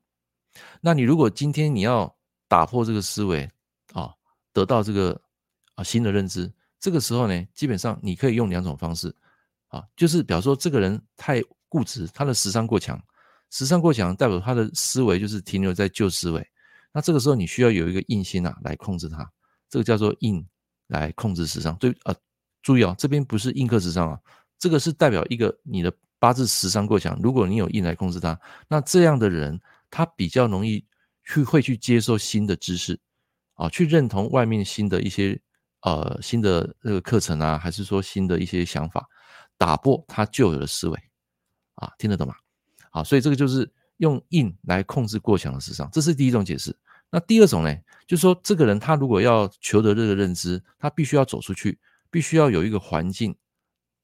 那你如果今天你要打破这个思维，啊，得到这个啊新的认知，这个时候呢，基本上你可以用两种方式，啊，就是比方说这个人太固执，他的时尚过强，时尚过强代表他的思维就是停留在旧思维，那这个时候你需要有一个印心啊来控制他，这个叫做印来控制时尚。对啊，注意啊，这边不是印克时尚啊，这个是代表一个你的。八字时尚过强，如果你有印来控制它，那这样的人他比较容易去会去接受新的知识啊，去认同外面新的一些呃新的这个课程啊，还是说新的一些想法，打破他旧有的思维啊，听得懂吗？好，所以这个就是用印来控制过强的食伤，这是第一种解释。那第二种呢，就是说这个人他如果要求得这个认知，他必须要走出去，必须要有一个环境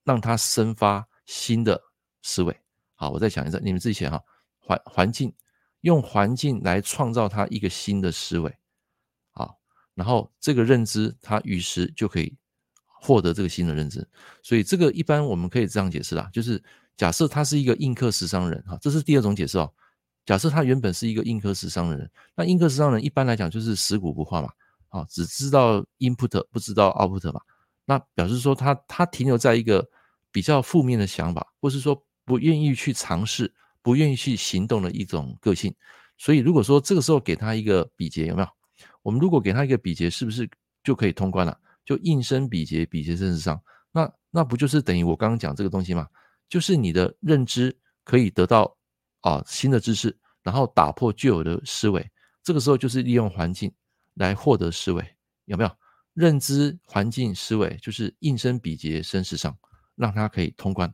让他生发新的。思维，好，我再讲一次，你们自己写哈。环环境，用环境来创造他一个新的思维，好，然后这个认知，他于是就可以获得这个新的认知。所以这个一般我们可以这样解释啦，就是假设他是一个印克食伤人，哈，这是第二种解释哦。假设他原本是一个印克食伤人，那印克食伤人一般来讲就是食古不化嘛，啊，只知道 input 不知道 output 嘛，那表示说他他停留在一个比较负面的想法，或是说。不愿意去尝试，不愿意去行动的一种个性。所以，如果说这个时候给他一个比劫，有没有？我们如果给他一个比劫，是不是就可以通关了？就应生比劫，比劫生食伤，那那不就是等于我刚刚讲这个东西吗？就是你的认知可以得到啊新的知识，然后打破旧有的思维。这个时候就是利用环境来获得思维，有没有？认知环境思维就是应生比劫生死伤，让他可以通关。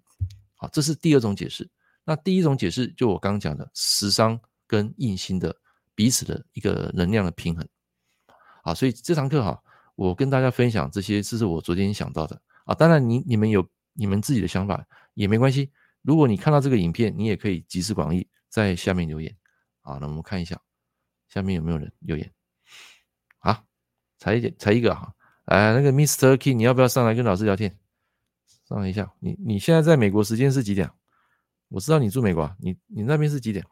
好，这是第二种解释。那第一种解释，就我刚刚讲的食伤跟印星的彼此的一个能量的平衡。好，所以这堂课哈，我跟大家分享这些，这是我昨天想到的啊。当然，你你们有你们自己的想法也没关系。如果你看到这个影片，你也可以集思广益，在下面留言。好，那我们看一下下面有没有人留言。好，才一点，才一个哈。哎，那个 Mr. Key，你要不要上来跟老师聊天？上来一下，你你现在在美国时间是几点？我知道你住美国，你你那边是几点？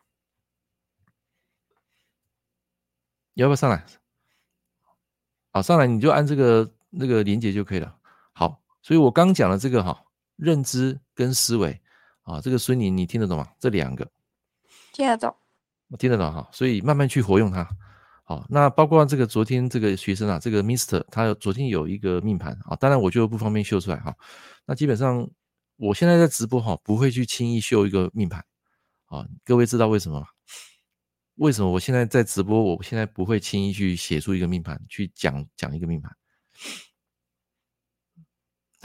要不要上来？好，上来你就按这个那个连接就可以了。好，所以我刚讲的这个哈，认知跟思维啊，这个孙宁你听得懂吗？这两个听得懂，我听得懂哈，所以慢慢去活用它。好，那包括这个昨天这个学生啊，这个 Mister 他昨天有一个命盘啊，当然我就不方便秀出来哈。那基本上我现在在直播哈，不会去轻易秀一个命盘啊。各位知道为什么吗？为什么我现在在直播，我现在不会轻易去写出一个命盘，去讲讲一个命盘？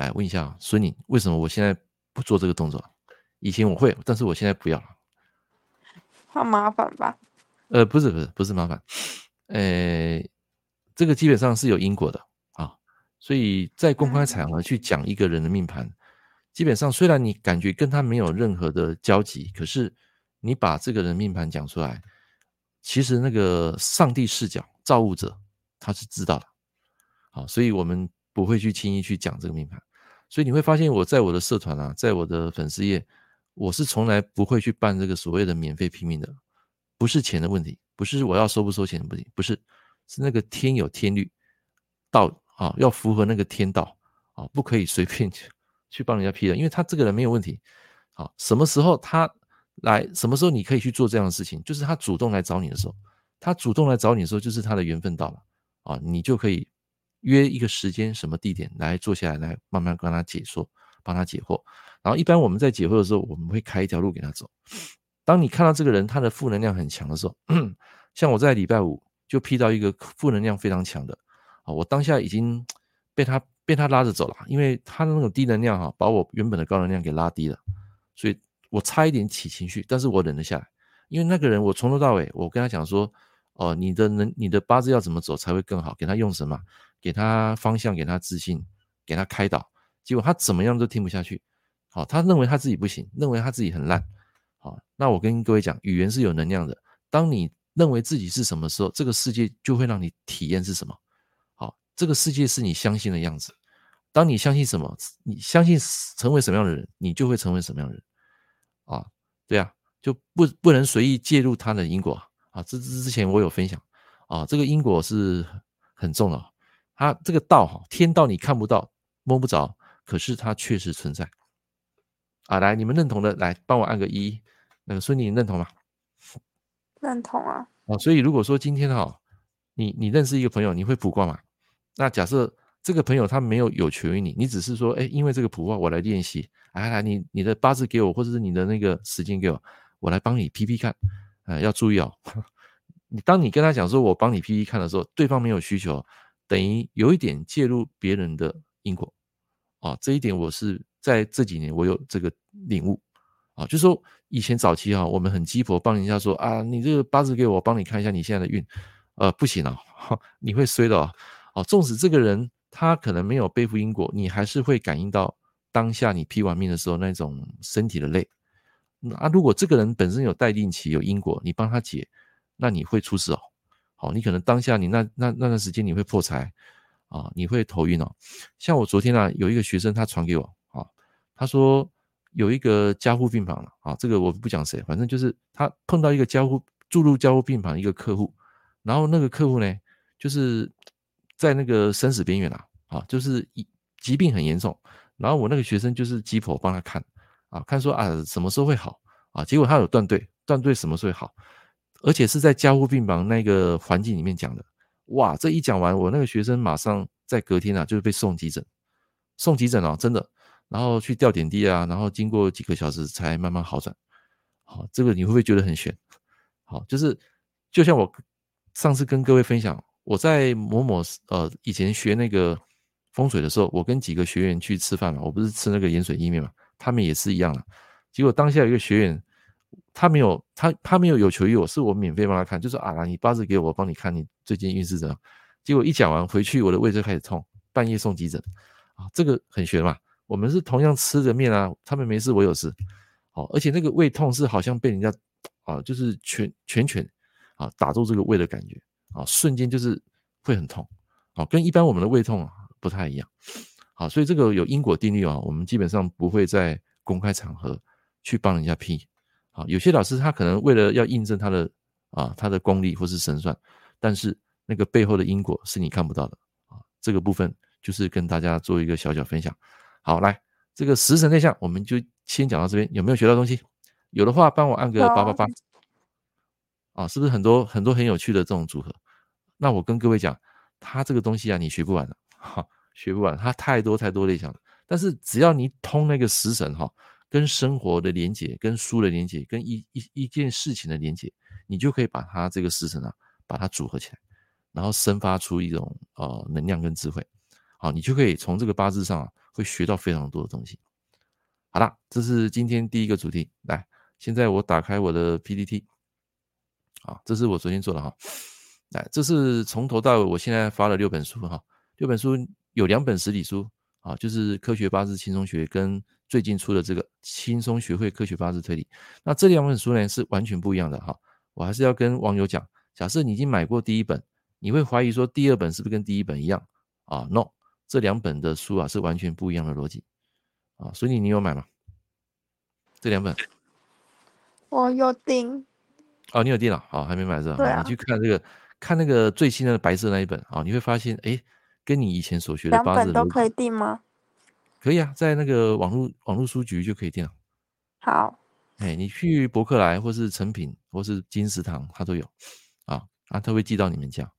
来问一下孙宁，为什么我现在不做这个动作？以前我会，但是我现在不要了。怕麻烦吧？呃，不是不是不是麻烦。呃，这个基本上是有因果的啊，所以在公开场合去讲一个人的命盘，基本上虽然你感觉跟他没有任何的交集，可是你把这个人命盘讲出来，其实那个上帝视角造物者他是知道的，好，所以我们不会去轻易去讲这个命盘，所以你会发现我在我的社团啊，在我的粉丝页，我是从来不会去办这个所谓的免费拼命的，不是钱的问题。不是我要收不收钱的问题，不是，是那个天有天律，道啊要符合那个天道啊，不可以随便 去去帮人家批的，因为他这个人没有问题，好，什么时候他来，什么时候你可以去做这样的事情，就是他主动来找你的时候，他主动来找你的时候，就是他的缘分到了啊，你就可以约一个时间，什么地点来坐下来，来慢慢跟他解说，帮他解惑，然后一般我们在解惑的时候，我们会开一条路给他走。当你看到这个人他的负能量很强的时候，像我在礼拜五就批到一个负能量非常强的啊，我当下已经 被他被他拉着走了，因为他的那种低能量哈，把我原本的高能量给拉低了，所以我差一点起情绪，但是我忍了下来，因为那个人我从头到尾我跟他讲说，哦，你的能你的八字要怎么走才会更好，给他用什么，给他方向，给他自信，给他开导，结果他怎么样都听不下去，好，他认为他自己不行，认为他自己很烂，好，那我跟各位讲，语言是有能量的，当你认为自己是什么时候，这个世界就会让你体验是什么，好，这个世界是你相信的样子，当你相信什么，你相信成为什么样的人，你就会成为什么样的人，啊，对啊，就不不能随意介入他的因果啊，这之之前我有分享啊，这个因果是很重的。它这个道哈，天道你看不到摸不着，可是它确实存在啊！来，你们认同的，来帮我按个一。那个孙妮，你认同吗？认同啊！啊，所以如果说今天哈，你你认识一个朋友，你会卜卦吗？那假设这个朋友他没有有求于你，你只是说，哎，因为这个卜卦我来练习，来来，你你的八字给我，或者是你的那个时间给我，我来帮你批批看。啊，要注意哦，你当你跟他讲说我帮你批批看的时候，对方没有需求。等于有一点介入别人的因果，啊，这一点我是在这几年我有这个领悟，啊，就是说以前早期啊，我们很鸡婆帮人家说啊，你这个八字给我，帮你看一下你现在的运，呃，不行啊，你会衰的啊，啊，纵使这个人他可能没有背负因果，你还是会感应到当下你批完命的时候那种身体的累，啊，如果这个人本身有待定期有因果，你帮他解，那你会出事哦。好，你可能当下你那那那段时间你会破财啊，你会头晕哦。像我昨天啊，有一个学生他传给我啊，他说有一个加护病房了啊，这个我不讲谁，反正就是他碰到一个加护注入加护病房一个客户，然后那个客户呢，就是在那个生死边缘了啊，就是疾病很严重，然后我那个学生就是鸡婆帮他看啊，看说啊什么时候会好啊，结果他有断对，断对什么时候会好。而且是在加护病房那个环境里面讲的，哇！这一讲完，我那个学生马上在隔天啊，就是被送急诊，送急诊啊，真的，然后去吊点滴啊，然后经过几个小时才慢慢好转。好，这个你会不会觉得很悬？好，就是就像我上次跟各位分享，我在某某呃以前学那个风水的时候，我跟几个学员去吃饭嘛，我不是吃那个盐水意面嘛，他们也是一样的。结果当下有一个学员。他没有，他他没有有求于我，是我免费帮他看，就说啊，你八字给我，帮你看你最近运势怎样。结果一讲完回去，我的胃就开始痛，半夜送急诊啊，这个很玄嘛。我们是同样吃着面啊，他们没事，我有事。好，而且那个胃痛是好像被人家啊，就是拳拳拳啊打中这个胃的感觉啊，瞬间就是会很痛啊，跟一般我们的胃痛啊不太一样。好，所以这个有因果定律啊，我们基本上不会在公开场合去帮人家批。啊，有些老师他可能为了要印证他的啊他的功力或是神算，但是那个背后的因果是你看不到的啊。这个部分就是跟大家做一个小小分享。好，来这个食神内向，我们就先讲到这边。有没有学到东西？有的话帮我按个八八八。啊，是不是很多很多很有趣的这种组合？那我跟各位讲，他这个东西啊，你学不完的，哈，学不完，他太多太多类型了。但是只要你通那个食神哈。跟生活的连接，跟书的连接，跟一一一件事情的连接，你就可以把它这个时辰啊，把它组合起来，然后生发出一种呃能量跟智慧，好，你就可以从这个八字上啊，会学到非常多的东西。好了，这是今天第一个主题。来，现在我打开我的 PPT，啊，这是我昨天做的哈。来，这是从头到尾，我现在发了六本书哈，六本书有两本实体书啊，就是科学八字轻松学跟。最近出的这个轻松学会科学八字推理，那这两本书呢是完全不一样的哈。我还是要跟网友讲，假设你已经买过第一本，你会怀疑说第二本是不是跟第一本一样啊？No，这两本的书啊是完全不一样的逻辑啊。所以你有买吗？这两本我有订哦，你有订了，好，还没买是吧？对啊。你去看这个，看那个最新的白色那一本啊，你会发现，哎，跟你以前所学的八字都可以订吗？可以啊，在那个网络网络书局就可以订了。好，哎，你去博客来或是成品或是金石堂，它都有啊，啊，它会寄到你们家。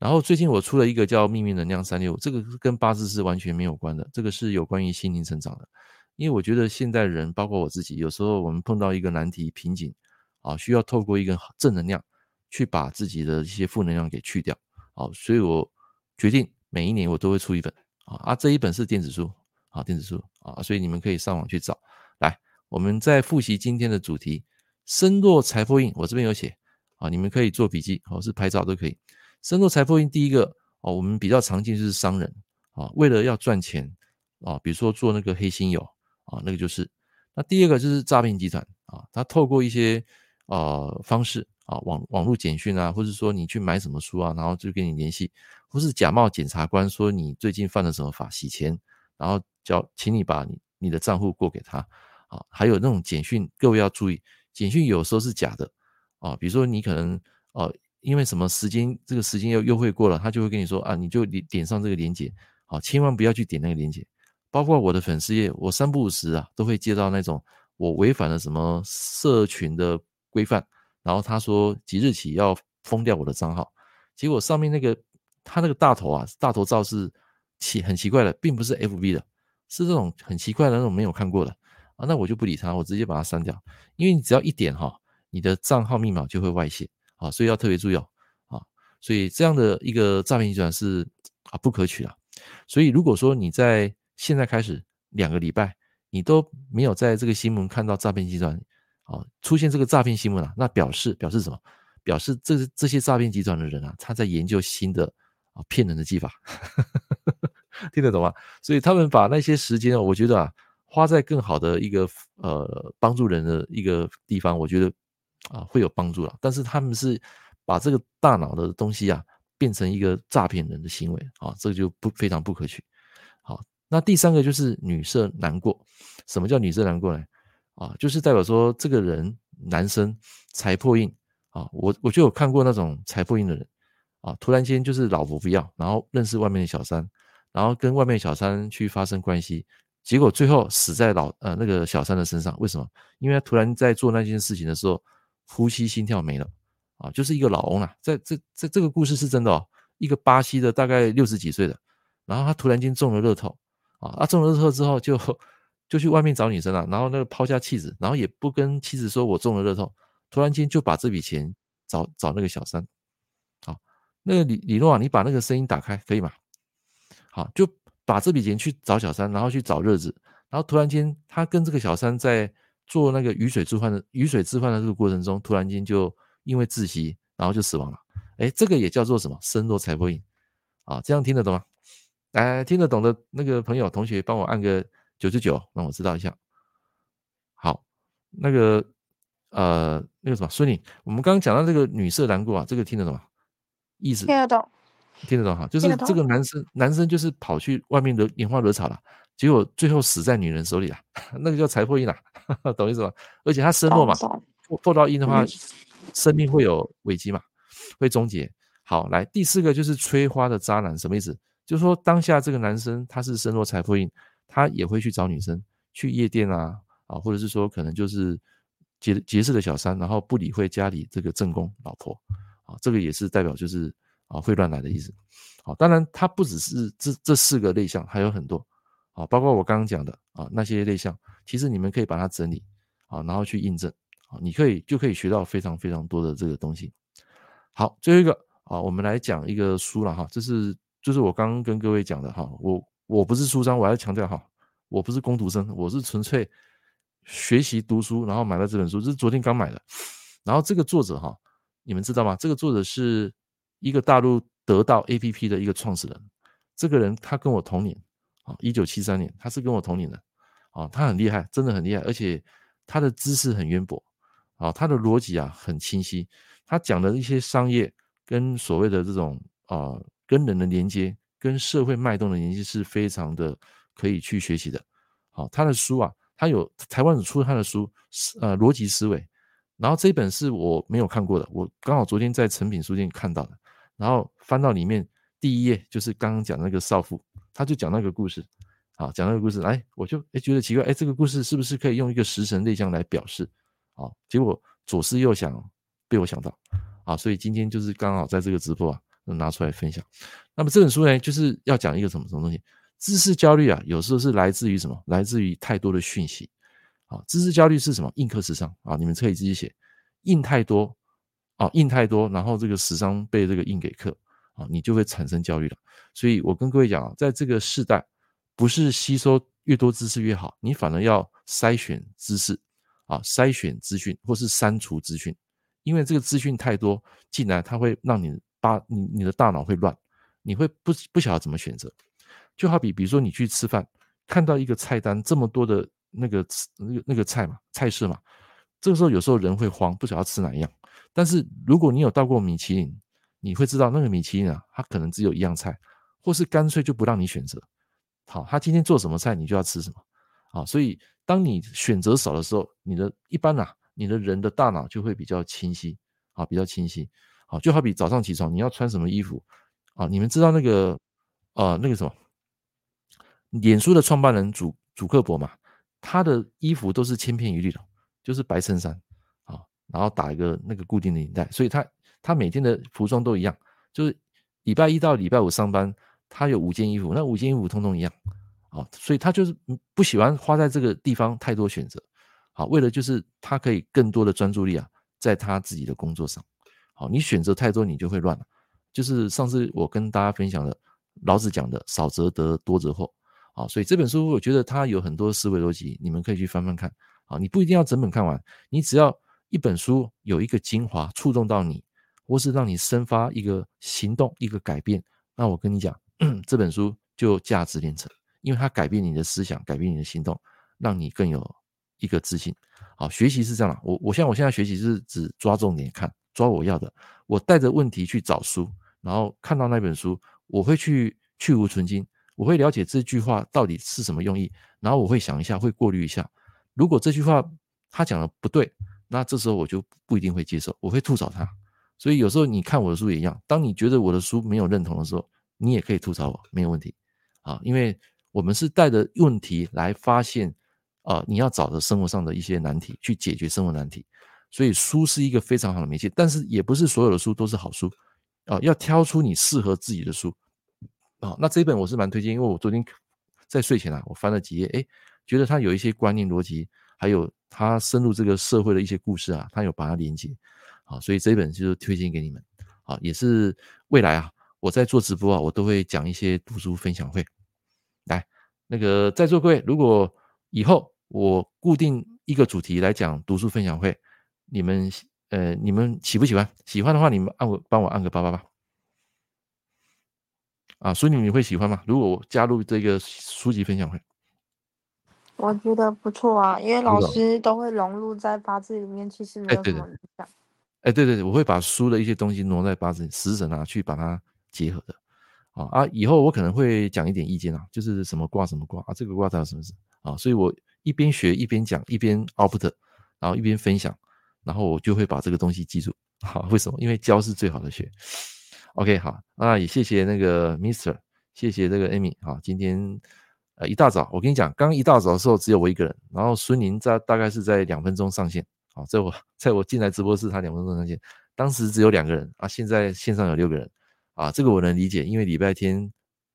然后最近我出了一个叫《秘密能量三六五》，这个跟八字是完全没有关的，这个是有关于心灵成长的。因为我觉得现代人，包括我自己，有时候我们碰到一个难题瓶颈啊，需要透过一个正能量去把自己的一些负能量给去掉。好，所以我决定每一年我都会出一本啊，啊，这一本是电子书。啊，电子书啊，所以你们可以上网去找。来，我们再复习今天的主题：身弱财破印。我这边有写啊，你们可以做笔记，或是拍照都可以。身弱财破印，第一个哦，我们比较常见就是商人啊，为了要赚钱，啊，比如说做那个黑心油啊，那个就是。那第二个就是诈骗集团啊，他透过一些呃方式啊，网网络简讯啊，或者说你去买什么书啊，然后就跟你联系，或是假冒检察官说你最近犯了什么法洗钱，然后叫请你把你你的账户过给他。啊，还有那种简讯，各位要注意，简讯有时候是假的。啊，比如说你可能呃因为什么时间这个时间要优惠过了，他就会跟你说啊，你就点点上这个链接，好，千万不要去点那个链接。包括我的粉丝页，我三不五时啊都会接到那种我违反了什么社群的规范，然后他说即日起要封掉我的账号，结果上面那个他那个大头啊，大头照是奇很奇怪的，并不是 FB 的，是这种很奇怪的那种没有看过的。啊，那我就不理他，我直接把它删掉，因为你只要一点哈，你的账号密码就会外泄啊，所以要特别注意哦啊，所以这样的一个诈骗集团是啊不可取啊，所以如果说你在现在开始两个礼拜，你都没有在这个新闻看到诈骗集团啊出现这个诈骗新闻啊，那表示表示什么？表示这这些诈骗集团的人啊，他在研究新的啊骗人的技法，听得懂吗？所以他们把那些时间，我觉得啊，花在更好的一个呃帮助人的一个地方，我觉得啊会有帮助了。但是他们是把这个大脑的东西啊变成一个诈骗人的行为啊，这个就不非常不可取。好那第三个就是女色难过，什么叫女色难过呢？啊，就是代表说这个人男生财破印啊，我我就有看过那种财破印的人啊，突然间就是老婆不要，然后认识外面的小三，然后跟外面小三去发生关系，结果最后死在老呃那个小三的身上。为什么？因为他突然在做那件事情的时候，呼吸心跳没了啊，就是一个老翁啊，在这这这个故事是真的哦，一个巴西的大概六十几岁的，然后他突然间中了乐透。啊，他中了乐透之后就就去外面找女生了，然后那个抛下妻子，然后也不跟妻子说我中了乐透，突然间就把这笔钱找找那个小三。那个李李诺啊，你把那个声音打开可以吗？好，就把这笔钱去找小三，然后去找乐子，然后突然间他跟这个小三在做那个鱼水置换的鱼水置换的这个过程中，突然间就因为窒息，然后就死亡了。哎，这个也叫做什么？身弱财破印啊，这样听得懂吗？来，听得懂的那个朋友、同学，帮我按个九十九，让我知道一下。好，那个呃，那个什么，孙女，我们刚刚讲到这个女色难过啊，这个听得懂吗？意思听得懂，听得懂哈，就是这个男生，男生就是跑去外面的拈花惹草了，结果最后死在女人手里了，那个叫财破印啊，懂意思吗？而且他身弱嘛，破破到印的话，生命会有危机嘛，会终结。好，来第四个就是催花的渣男，什么意思？就是说，当下这个男生他是身弱财破印，他也会去找女生去夜店啊啊，或者是说可能就是结结识的小三，然后不理会家里这个正宫老婆啊，这个也是代表就是啊会乱来的意思。好，当然它不只是这这四个类项，还有很多啊，包括我刚刚讲的啊那些类项，其实你们可以把它整理啊，然后去印证啊，你可以就可以学到非常非常多的这个东西。好，最后一个啊，我们来讲一个书了哈，这是。就是我刚刚跟各位讲的哈，我我不是书商，我要强调哈，我不是工读生，我是纯粹学习读书，然后买了这本书，这是昨天刚买的。然后这个作者哈，你们知道吗？这个作者是一个大陆得到 APP 的一个创始人，这个人他跟我同年啊，一九七三年，他是跟我同年的啊，他很厉害，真的很厉害，而且他的知识很渊博啊，他的逻辑啊很清晰，他讲的一些商业跟所谓的这种啊。跟人的连接，跟社会脉动的连接是非常的可以去学习的。好，他的书啊，他有台湾有出他的书，呃，逻辑思维。然后这本是我没有看过的，我刚好昨天在诚品书店看到的。然后翻到里面第一页，就是刚刚讲的那个少妇，他就讲那个故事。好，讲那个故事，哎，我就哎觉得奇怪，哎，这个故事是不是可以用一个食神类象来表示？好，结果左思右想，被我想到。啊，所以今天就是刚好在这个直播啊。拿出来分享。那么这本书呢，就是要讲一个什么什么东西？知识焦虑啊，有时候是来自于什么？来自于太多的讯息。啊，知识焦虑是什么？印刻时尚啊，你们可以自己写。印太多啊，印太多，然后这个时尚被这个印给刻啊，你就会产生焦虑了。所以我跟各位讲啊，在这个时代，不是吸收越多知识越好，你反而要筛选知识啊，筛选资讯，或是删除资讯，因为这个资讯太多进来，它会让你。把你你的大脑会乱，你会不不晓得怎么选择，就好比比如说你去吃饭，看到一个菜单这么多的那个吃那个那个菜嘛菜式嘛，这个时候有时候人会慌，不晓得吃哪一样。但是如果你有到过米其林，你会知道那个米其林啊，它可能只有一样菜，或是干脆就不让你选择。好，他今天做什么菜，你就要吃什么。好，所以当你选择少的时候，你的一般啊，你的人的大脑就会比较清晰，啊，比较清晰。好，就好比早上起床，你要穿什么衣服啊？你们知道那个呃那个什么，脸书的创办人祖祖克伯嘛？他的衣服都是千篇一律的，就是白衬衫啊，然后打一个那个固定的领带，所以他他每天的服装都一样，就是礼拜一到礼拜五上班，他有五件衣服，那五件衣服通通一样啊，所以他就是不喜欢花在这个地方太多选择，好，为了就是他可以更多的专注力啊，在他自己的工作上。好，你选择太多，你就会乱了。就是上次我跟大家分享的老子讲的“少则得，多则祸”。好，所以这本书我觉得它有很多思维逻辑，你们可以去翻翻看。好，你不一定要整本看完，你只要一本书有一个精华触动到你，或是让你生发一个行动、一个改变，那我跟你讲，这本书就价值连城，因为它改变你的思想，改变你的行动，让你更有一个自信。好，学习是这样的，我我像我现在学习是只抓重点看。抓我要的，我带着问题去找书，然后看到那本书，我会去去芜存菁，我会了解这句话到底是什么用意，然后我会想一下，会过滤一下。如果这句话他讲的不对，那这时候我就不一定会接受，我会吐槽他。所以有时候你看我的书也一样，当你觉得我的书没有认同的时候，你也可以吐槽我，没有问题啊，因为我们是带着问题来发现啊，你要找的生活上的一些难题，去解决生活难题。所以书是一个非常好的媒介，但是也不是所有的书都是好书啊，要挑出你适合自己的书啊。那这一本我是蛮推荐，因为我昨天在睡前啊，我翻了几页，诶，觉得它有一些观念逻辑，还有它深入这个社会的一些故事啊，它有把它连接啊，所以这一本就是推荐给你们啊，也是未来啊，我在做直播啊，我都会讲一些读书分享会。来，那个在座各位，如果以后我固定一个主题来讲读书分享会。你们呃，你们喜不喜欢？喜欢的话，你们按我帮我按个八八八啊！所以你会喜欢吗？如果我加入这个书籍分享会，我觉得不错啊，因为老师都会融入在八字里面，其实没有什么影响。哎，对对对，我会把书的一些东西挪在八字食神啊，去把它结合的啊啊！以后我可能会讲一点意见啊，就是什么卦什么卦啊，这个卦它有什么事啊？所以我一边学一边讲，一边 output，然后一边分享。然后我就会把这个东西记住，好，为什么？因为教是最好的学。OK，好，那也谢谢那个 Mr，谢谢这个 Amy，好，今天呃一大早，我跟你讲，刚一大早的时候只有我一个人，然后孙宁在大概是在两分钟上线，好，在我在我进来直播室，他两分钟上线，当时只有两个人啊，现在线上有六个人啊，这个我能理解，因为礼拜天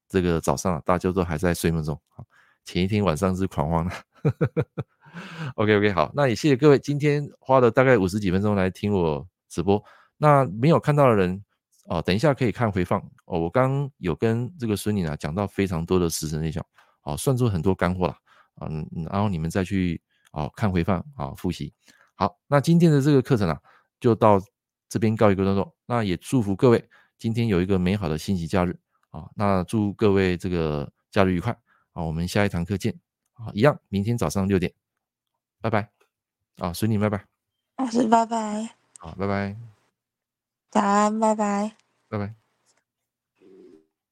这个早上大家都还在睡梦中，好，前一天晚上是狂欢的。OK OK 好，那也谢谢各位今天花了大概五十几分钟来听我直播。那没有看到的人哦，等一下可以看回放哦。我刚刚有跟这个孙女啊讲到非常多的时辰内容，哦，算出很多干货了嗯，然后你们再去哦看回放啊复习。好，那今天的这个课程啊就到这边告一个段落。那也祝福各位今天有一个美好的星期假日啊。那祝各位这个假日愉快啊。我们下一堂课见啊，一样明天早上六点。拜拜，啊，随你拜拜，老师拜拜，好，拜拜，早安，拜拜，拜拜。